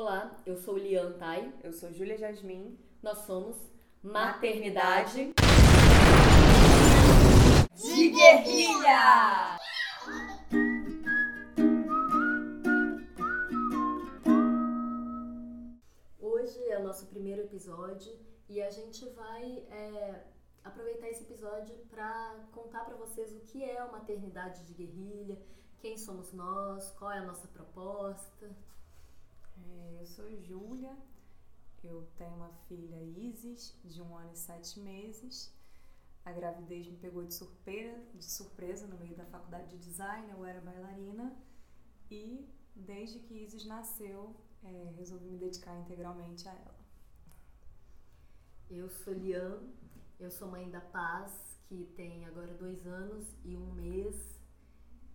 Olá, eu sou Lian Tai. Eu sou Júlia Jasmin. Nós somos Maternidade, de Guerrilha! Hoje é o nosso primeiro episódio e a gente vai é, aproveitar esse episódio para contar para vocês o que é a maternidade de guerrilha, quem somos nós, qual é a nossa proposta. É, eu sou Júlia, eu tenho uma filha Isis, de um ano e sete meses. A gravidez me pegou de surpresa, de surpresa no meio da faculdade de design, eu era bailarina e desde que Isis nasceu, é, resolvi me dedicar integralmente a ela. Eu sou Lian, eu sou mãe da Paz, que tem agora dois anos e um mês,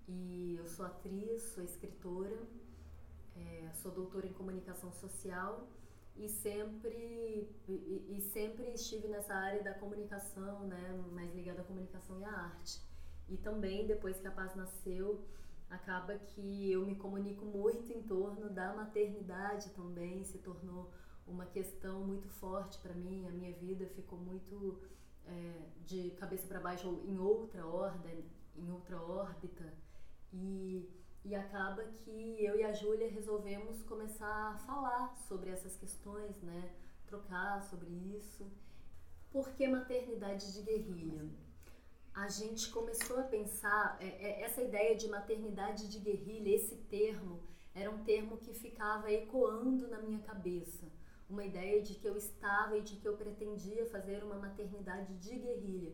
e eu sou atriz, sou escritora, é, sou doutora em comunicação social e sempre e, e, sempre estive nessa área da comunicação, né, mais ligada à comunicação e à arte. E também depois que a Paz nasceu, acaba que eu me comunico muito em torno da maternidade também, se tornou uma questão muito forte para mim, a minha vida ficou muito é, de cabeça para baixo em outra ordem, em outra órbita e e acaba que eu e a Júlia resolvemos começar a falar sobre essas questões, né? Trocar sobre isso. Por que maternidade de guerrilha? A gente começou a pensar, é, é, essa ideia de maternidade de guerrilha, esse termo, era um termo que ficava ecoando na minha cabeça. Uma ideia de que eu estava e de que eu pretendia fazer uma maternidade de guerrilha.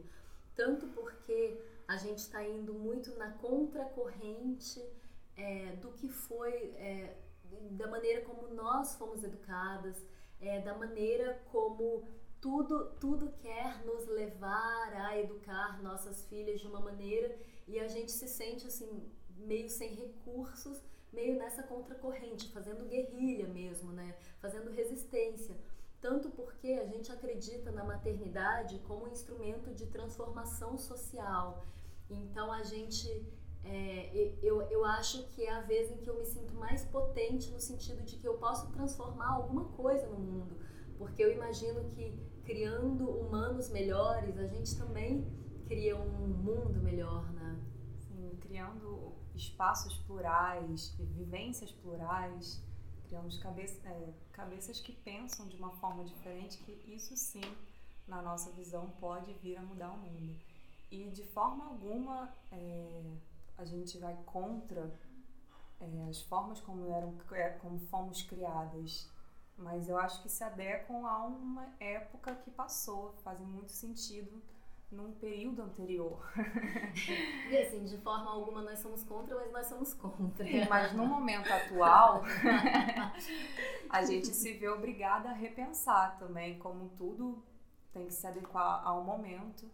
Tanto porque a gente está indo muito na contracorrente é, do que foi, é, da maneira como nós fomos educadas, é, da maneira como tudo, tudo quer nos levar a educar nossas filhas de uma maneira e a gente se sente assim, meio sem recursos, meio nessa contracorrente, fazendo guerrilha mesmo, né? Fazendo resistência. Tanto porque a gente acredita na maternidade como um instrumento de transformação social. Então a gente é, eu, eu acho que é a vez em que eu me sinto mais potente no sentido de que eu posso transformar alguma coisa no mundo. Porque eu imagino que criando humanos melhores, a gente também cria um mundo melhor, né? Sim, criando espaços plurais, vivências plurais, criamos cabeça, é, cabeças que pensam de uma forma diferente, que isso sim, na nossa visão, pode vir a mudar o mundo. E de forma alguma. É, a gente vai contra é, as formas como eram é, como fomos criadas. Mas eu acho que se adequam a uma época que passou fazem muito sentido num período anterior. E assim de forma alguma nós somos contra mas nós somos contra. Mas no momento atual a gente se vê obrigada a repensar também como tudo tem que se adequar ao momento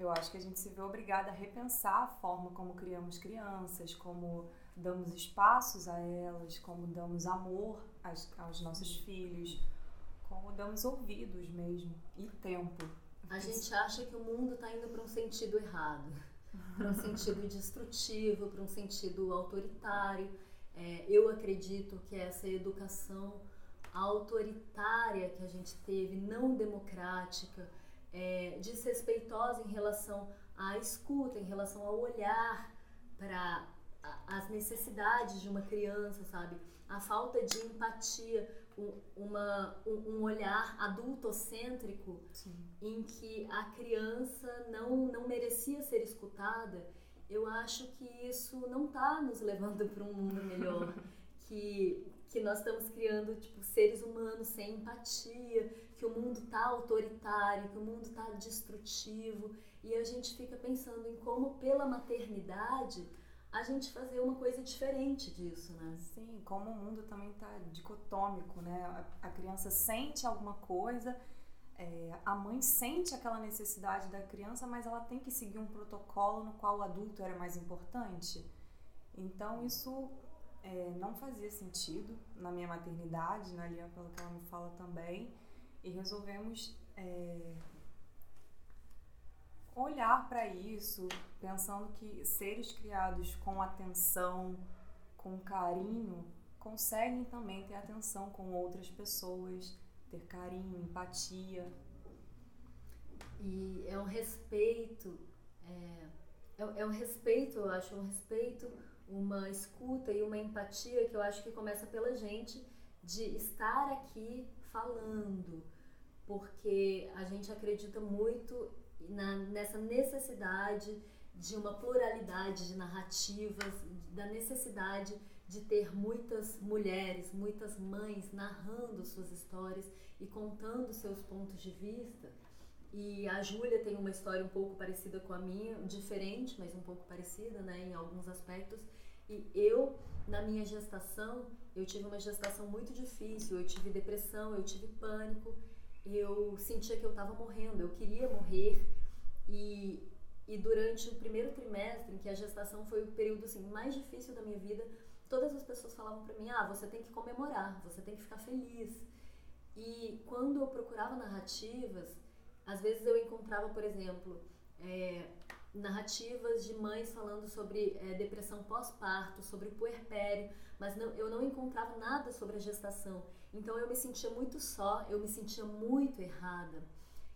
eu acho que a gente se vê obrigada a repensar a forma como criamos crianças, como damos espaços a elas, como damos amor aos, aos nossos filhos, como damos ouvidos mesmo e tempo. A gente acha que o mundo está indo para um sentido errado, para um sentido destrutivo, para um sentido autoritário. É, eu acredito que essa educação autoritária que a gente teve, não democrática, é, desrespeitosa em relação à escuta, em relação ao olhar para as necessidades de uma criança, sabe? A falta de empatia, uma, um olhar adultocêntrico Sim. em que a criança não, não merecia ser escutada, eu acho que isso não está nos levando para um mundo melhor. que, que nós estamos criando tipo, seres humanos sem empatia, que o mundo está autoritário, que o mundo está destrutivo, e a gente fica pensando em como, pela maternidade, a gente fazer uma coisa diferente disso, né? Sim, como o mundo também está dicotômico, né? A, criança sente alguma coisa, é, a mãe sente aquela necessidade da criança, mas ela tem que seguir um protocolo no qual o adulto era mais importante. Então isso é, não fazia sentido na minha maternidade, na Lian, pelo que ela me fala também e resolvemos é, olhar para isso, pensando que seres criados com atenção, com carinho, conseguem também ter atenção com outras pessoas, ter carinho, empatia. E é um respeito, é, é, é um respeito, eu acho, um respeito, uma escuta e uma empatia que eu acho que começa pela gente de estar aqui falando, porque a gente acredita muito na, nessa necessidade de uma pluralidade de narrativas, da necessidade de ter muitas mulheres, muitas mães narrando suas histórias e contando seus pontos de vista. E a Júlia tem uma história um pouco parecida com a minha, diferente, mas um pouco parecida, né, em alguns aspectos. E eu, na minha gestação, eu tive uma gestação muito difícil, eu tive depressão, eu tive pânico, eu sentia que eu estava morrendo, eu queria morrer. E, e durante o primeiro trimestre, em que a gestação foi o período assim, mais difícil da minha vida, todas as pessoas falavam para mim: ah, você tem que comemorar, você tem que ficar feliz. E quando eu procurava narrativas, às vezes eu encontrava, por exemplo, é, narrativas de mães falando sobre é, depressão pós-parto, sobre puerpério, mas não, eu não encontrava nada sobre a gestação. Então eu me sentia muito só, eu me sentia muito errada.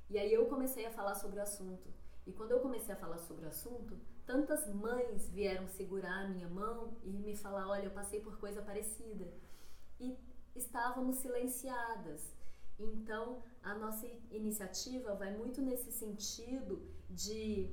E aí eu comecei a falar sobre o assunto. E quando eu comecei a falar sobre o assunto, tantas mães vieram segurar a minha mão e me falar: olha, eu passei por coisa parecida. E estávamos silenciadas. Então, a nossa iniciativa vai muito nesse sentido de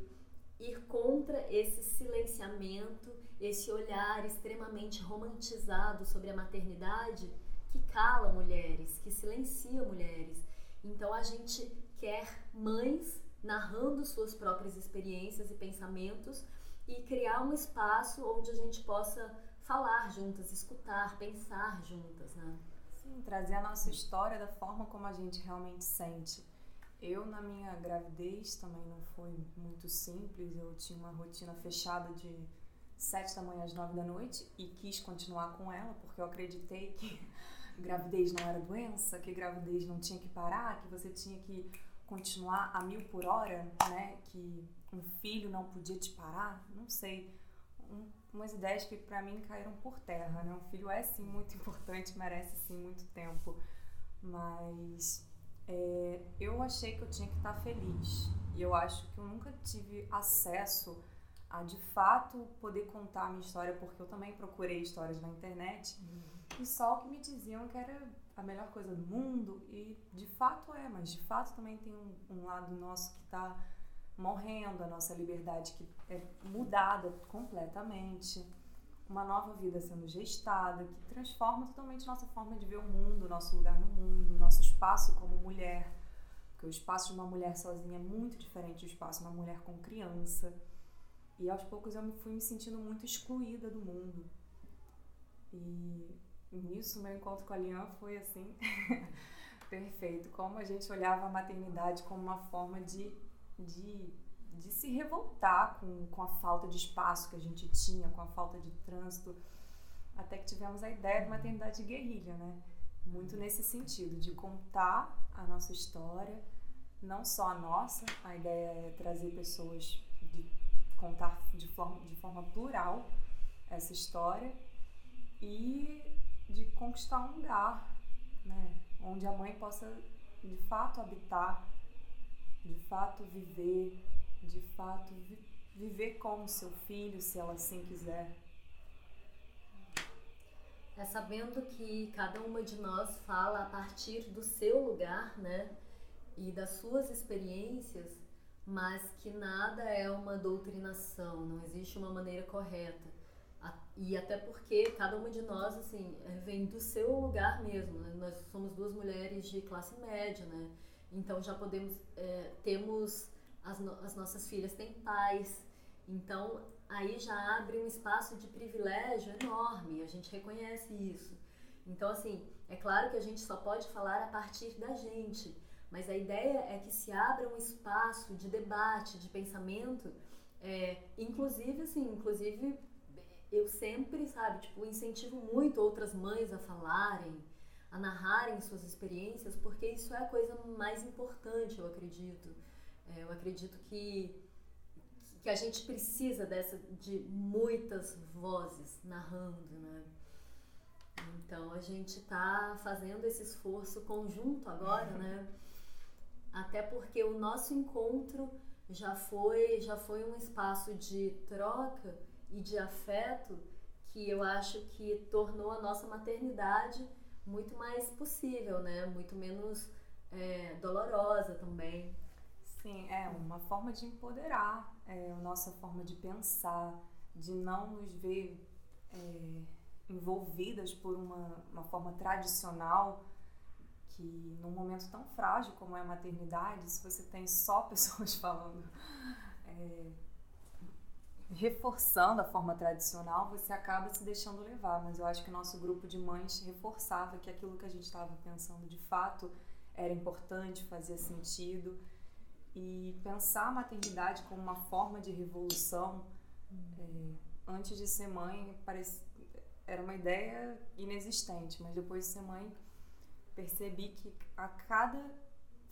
ir contra esse silenciamento, esse olhar extremamente romantizado sobre a maternidade que cala mulheres, que silencia mulheres. Então, a gente quer mães narrando suas próprias experiências e pensamentos e criar um espaço onde a gente possa falar juntas, escutar, pensar juntas, né? Trazer a nossa história da forma como a gente realmente sente. Eu, na minha gravidez, também não foi muito simples. Eu tinha uma rotina fechada de sete da manhã às nove da noite e quis continuar com ela porque eu acreditei que gravidez não era doença, que gravidez não tinha que parar, que você tinha que continuar a mil por hora, né? Que um filho não podia te parar, não sei. Um, umas ideias que para mim caíram por terra, né? Um filho é sim muito importante, merece sim muito tempo, mas é, eu achei que eu tinha que estar feliz e eu acho que eu nunca tive acesso a de fato poder contar a minha história porque eu também procurei histórias na internet uhum. e só o que me diziam que era a melhor coisa do mundo e de fato é, mas de fato também tem um, um lado nosso que está morrendo, a nossa liberdade que é mudada completamente, uma nova vida sendo gestada que transforma totalmente nossa forma de ver o mundo, nosso lugar no mundo, nosso espaço como mulher, porque o espaço de uma mulher sozinha é muito diferente do espaço de uma mulher com criança. E aos poucos eu fui me sentindo muito excluída do mundo. E nisso, meu encontro com a Lian foi assim, perfeito. Como a gente olhava a maternidade como uma forma de, de, de se revoltar com, com a falta de espaço que a gente tinha, com a falta de trânsito, até que tivemos a ideia de maternidade de guerrilha, né? Muito nesse sentido, de contar a nossa história, não só a nossa, a ideia é trazer pessoas, de contar de forma, de forma plural essa história e de conquistar um lugar, né? Onde a mãe possa de fato habitar, de fato viver, de fato vi viver com seu filho, se ela assim quiser. É sabendo que cada uma de nós fala a partir do seu lugar, né? E das suas experiências, mas que nada é uma doutrinação, não existe uma maneira correta. E até porque cada uma de nós, assim, vem do seu lugar mesmo, né? Nós somos duas mulheres de classe média, né? Então já podemos, é, temos, as, no, as nossas filhas têm pais, então aí já abre um espaço de privilégio enorme, a gente reconhece isso. Então, assim, é claro que a gente só pode falar a partir da gente, mas a ideia é que se abra um espaço de debate, de pensamento, é, inclusive, assim, inclusive eu sempre, sabe, tipo, incentivo muito outras mães a falarem, a narrarem suas experiências, porque isso é a coisa mais importante, eu acredito. É, eu acredito que, que a gente precisa dessa, de muitas vozes narrando, né? Então a gente está fazendo esse esforço conjunto agora, né? Até porque o nosso encontro já foi já foi um espaço de troca e de afeto que eu acho que tornou a nossa maternidade muito mais possível, né? Muito menos é, dolorosa também. Sim, é uma forma de empoderar, é a nossa forma de pensar, de não nos ver é, envolvidas por uma, uma forma tradicional que num momento tão frágil como é a maternidade, se você tem só pessoas falando, é, reforçando a forma tradicional, você acaba se deixando levar. Mas eu acho que o nosso grupo de mães reforçava que aquilo que a gente estava pensando de fato era importante, fazia sentido. E pensar a maternidade como uma forma de revolução, é, antes de ser mãe, era uma ideia inexistente, mas depois de ser mãe, percebi que a cada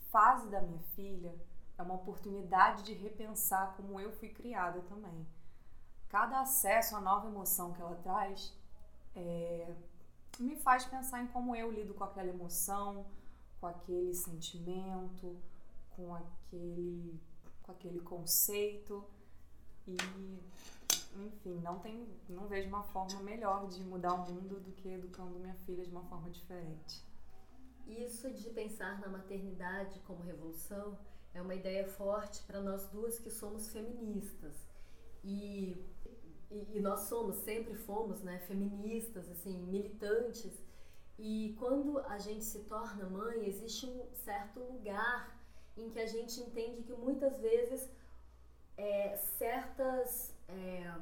fase da minha filha é uma oportunidade de repensar como eu fui criada também. Cada acesso à nova emoção que ela traz é, me faz pensar em como eu lido com aquela emoção, com aquele sentimento, com aquele, com aquele conceito e enfim, não tem, não vejo uma forma melhor de mudar o mundo do que educando minha filha de uma forma diferente. Isso de pensar na maternidade como revolução é uma ideia forte para nós duas que somos feministas. E, e, e, nós somos, sempre fomos, né, feministas, assim, militantes. E quando a gente se torna mãe, existe um certo lugar em que a gente entende que muitas vezes é, certas. É,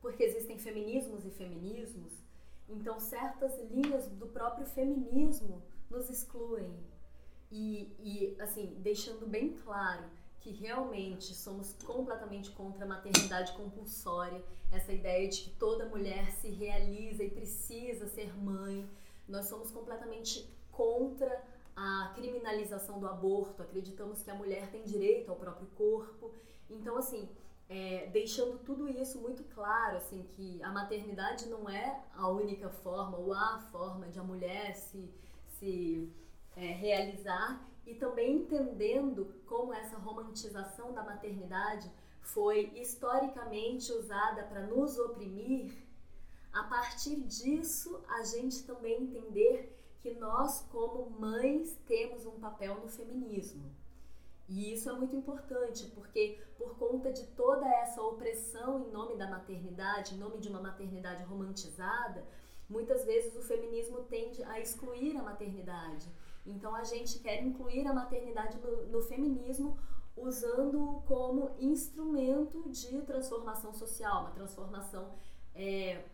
porque existem feminismos e feminismos, então certas linhas do próprio feminismo nos excluem. E, e assim, deixando bem claro que realmente somos completamente contra a maternidade compulsória, essa ideia de que toda mulher se realiza e precisa ser mãe. Nós somos completamente contra a criminalização do aborto, acreditamos que a mulher tem direito ao próprio corpo. Então, assim, é, deixando tudo isso muito claro, assim, que a maternidade não é a única forma ou a forma de a mulher se, se é, realizar e também entendendo como essa romantização da maternidade foi historicamente usada para nos oprimir, a partir disso a gente também entender que nós, como mães, temos um papel no feminismo. E isso é muito importante, porque por conta de toda essa opressão em nome da maternidade, em nome de uma maternidade romantizada, muitas vezes o feminismo tende a excluir a maternidade. Então a gente quer incluir a maternidade no, no feminismo usando como instrumento de transformação social, uma transformação é,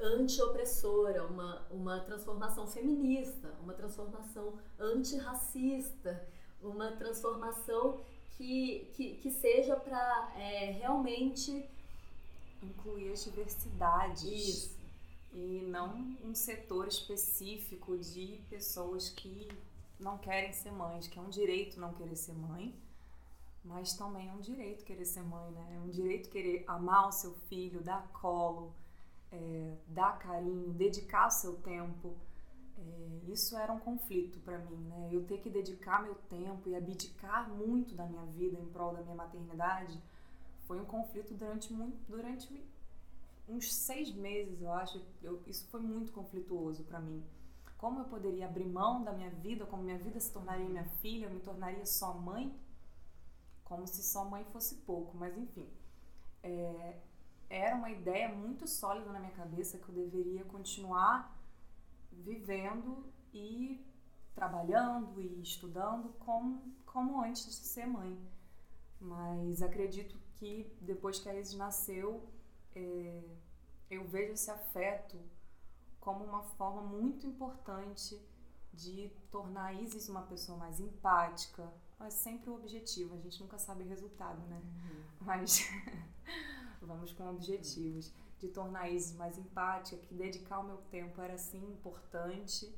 anti-opressora, uma, uma transformação feminista, uma transformação antirracista, uma transformação que, que, que seja para é, realmente incluir as diversidades. Isso. E não um setor específico de pessoas que não querem ser mães, que é um direito não querer ser mãe, mas também é um direito querer ser mãe, né? É um direito querer amar o seu filho, dar colo, é, dar carinho, dedicar o seu tempo. É, isso era um conflito para mim, né? Eu ter que dedicar meu tempo e abdicar muito da minha vida em prol da minha maternidade foi um conflito durante muito, durante uns seis meses, eu acho. Eu, isso foi muito conflituoso para mim. Como eu poderia abrir mão da minha vida, como minha vida se tornaria minha filha, eu me tornaria só mãe, como se só mãe fosse pouco. Mas enfim, é, era uma ideia muito sólida na minha cabeça que eu deveria continuar vivendo e trabalhando e estudando como, como antes de ser mãe. Mas acredito que depois que a Isis nasceu, é, eu vejo esse afeto como uma forma muito importante de tornar a Isis uma pessoa mais empática. É sempre o objetivo, a gente nunca sabe o resultado, né? Uhum. Mas vamos com objetivos, de tornar a Isis mais empática, que dedicar o meu tempo era assim importante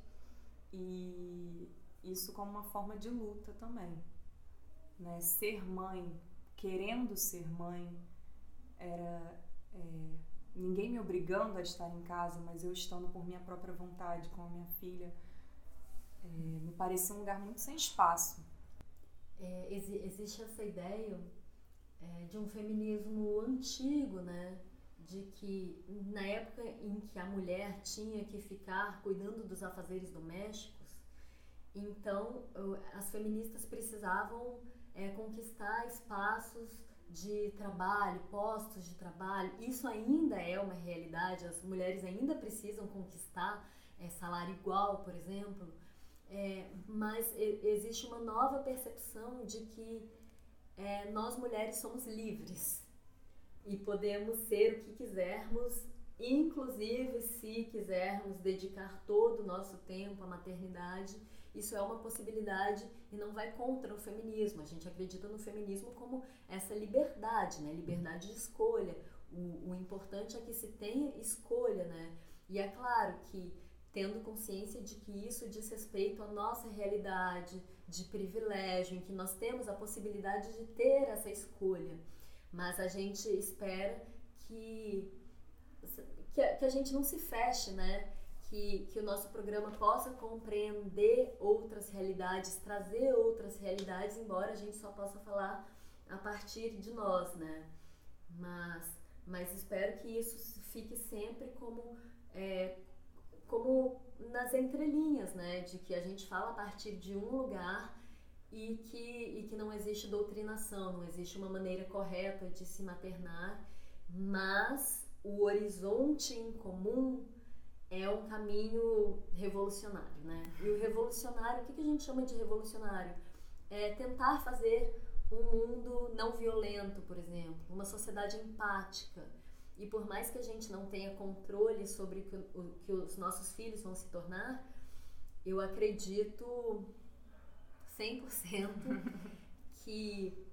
e isso como uma forma de luta também, né? Ser mãe, querendo ser mãe, era é, ninguém me obrigando a estar em casa, mas eu estando por minha própria vontade com a minha filha, é, me parecia um lugar muito sem espaço. É, existe essa ideia é, de um feminismo antigo, né? De que na época em que a mulher tinha que ficar cuidando dos afazeres domésticos, então as feministas precisavam é, conquistar espaços de trabalho, postos de trabalho. Isso ainda é uma realidade, as mulheres ainda precisam conquistar é, salário igual, por exemplo. É, mas existe uma nova percepção de que é, nós mulheres somos livres e podemos ser o que quisermos, inclusive se quisermos dedicar todo o nosso tempo à maternidade. Isso é uma possibilidade e não vai contra o feminismo. A gente acredita no feminismo como essa liberdade, né? liberdade de escolha. O, o importante é que se tenha escolha, né? E é claro que tendo consciência de que isso diz respeito à nossa realidade de privilégio, em que nós temos a possibilidade de ter essa escolha, mas a gente espera que, que, a, que a gente não se feche, né? Que, que o nosso programa possa compreender outras realidades, trazer outras realidades, embora a gente só possa falar a partir de nós, né? Mas, mas espero que isso fique sempre como é, como nas entrelinhas, né, de que a gente fala a partir de um lugar e que, e que não existe doutrinação, não existe uma maneira correta de se maternar, mas o horizonte em comum é um caminho revolucionário, né? E o revolucionário, o que a gente chama de revolucionário? É tentar fazer um mundo não violento, por exemplo, uma sociedade empática, e por mais que a gente não tenha controle sobre o que os nossos filhos vão se tornar, eu acredito 100% que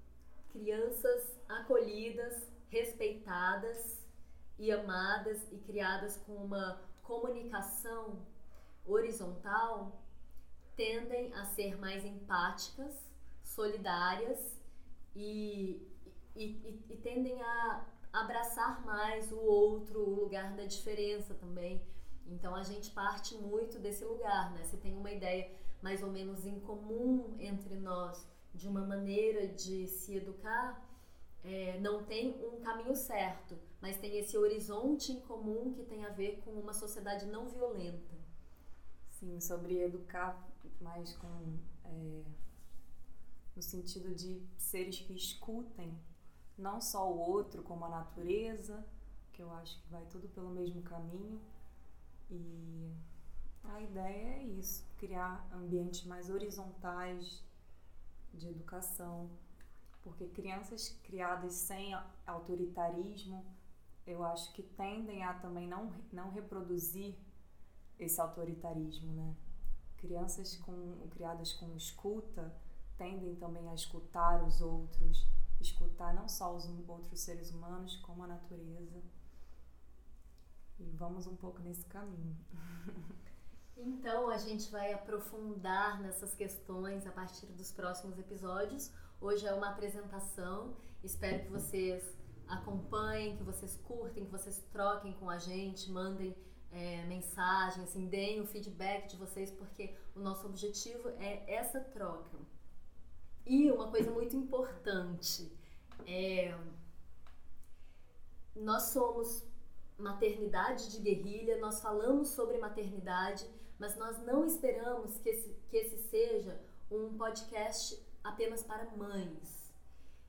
crianças acolhidas, respeitadas e amadas e criadas com uma comunicação horizontal tendem a ser mais empáticas, solidárias e, e, e, e tendem a abraçar mais o outro, o lugar da diferença também. Então a gente parte muito desse lugar, né? Você tem uma ideia mais ou menos em comum entre nós de uma maneira de se educar, é, não tem um caminho certo, mas tem esse horizonte em comum que tem a ver com uma sociedade não violenta. Sim, sobre educar mais com é, no sentido de seres que escutem não só o outro, como a natureza, que eu acho que vai tudo pelo mesmo caminho. E a ideia é isso, criar ambientes mais horizontais de educação, porque crianças criadas sem autoritarismo, eu acho que tendem a também não, não reproduzir esse autoritarismo, né? Crianças com, criadas com escuta tendem também a escutar os outros, escutar não só os outros seres humanos, como a natureza. E vamos um pouco nesse caminho. Então, a gente vai aprofundar nessas questões a partir dos próximos episódios. Hoje é uma apresentação. Espero que vocês acompanhem, que vocês curtem, que vocês troquem com a gente, mandem é, mensagem, assim, deem o feedback de vocês, porque o nosso objetivo é essa troca. E uma coisa muito importante é nós somos maternidade de guerrilha, nós falamos sobre maternidade, mas nós não esperamos que esse, que esse seja um podcast apenas para mães.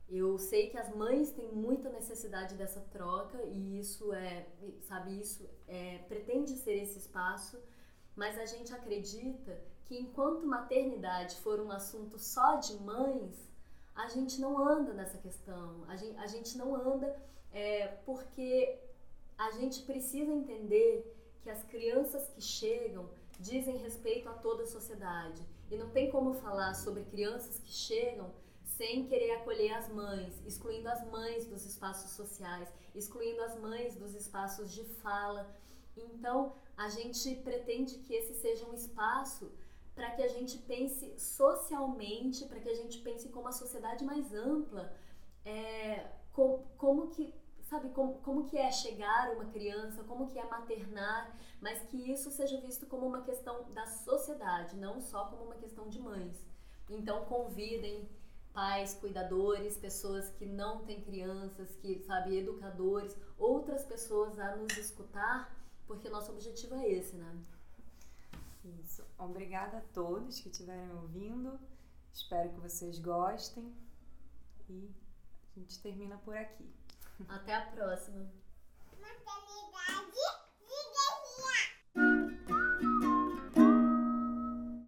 Eu sei que as mães têm muita necessidade dessa troca e isso é, sabe, isso é, pretende ser esse espaço, mas a gente acredita que enquanto maternidade for um assunto só de mães, a gente não anda nessa questão, a gente, a gente não anda é, porque a gente precisa entender que as crianças que chegam dizem respeito a toda a sociedade. E não tem como falar sobre crianças que chegam sem querer acolher as mães, excluindo as mães dos espaços sociais, excluindo as mães dos espaços de fala. Então, a gente pretende que esse seja um espaço para que a gente pense socialmente, para que a gente pense como uma sociedade mais ampla, é, com, como que sabe, como, como que é chegar uma criança, como que é maternar, mas que isso seja visto como uma questão da sociedade, não só como uma questão de mães. Então convidem pais, cuidadores, pessoas que não têm crianças, que sabe, educadores, outras pessoas a nos escutar, porque nosso objetivo é esse, né? Isso. Obrigada a todos que estiverem ouvindo. Espero que vocês gostem e a gente termina por aqui. Até a próxima.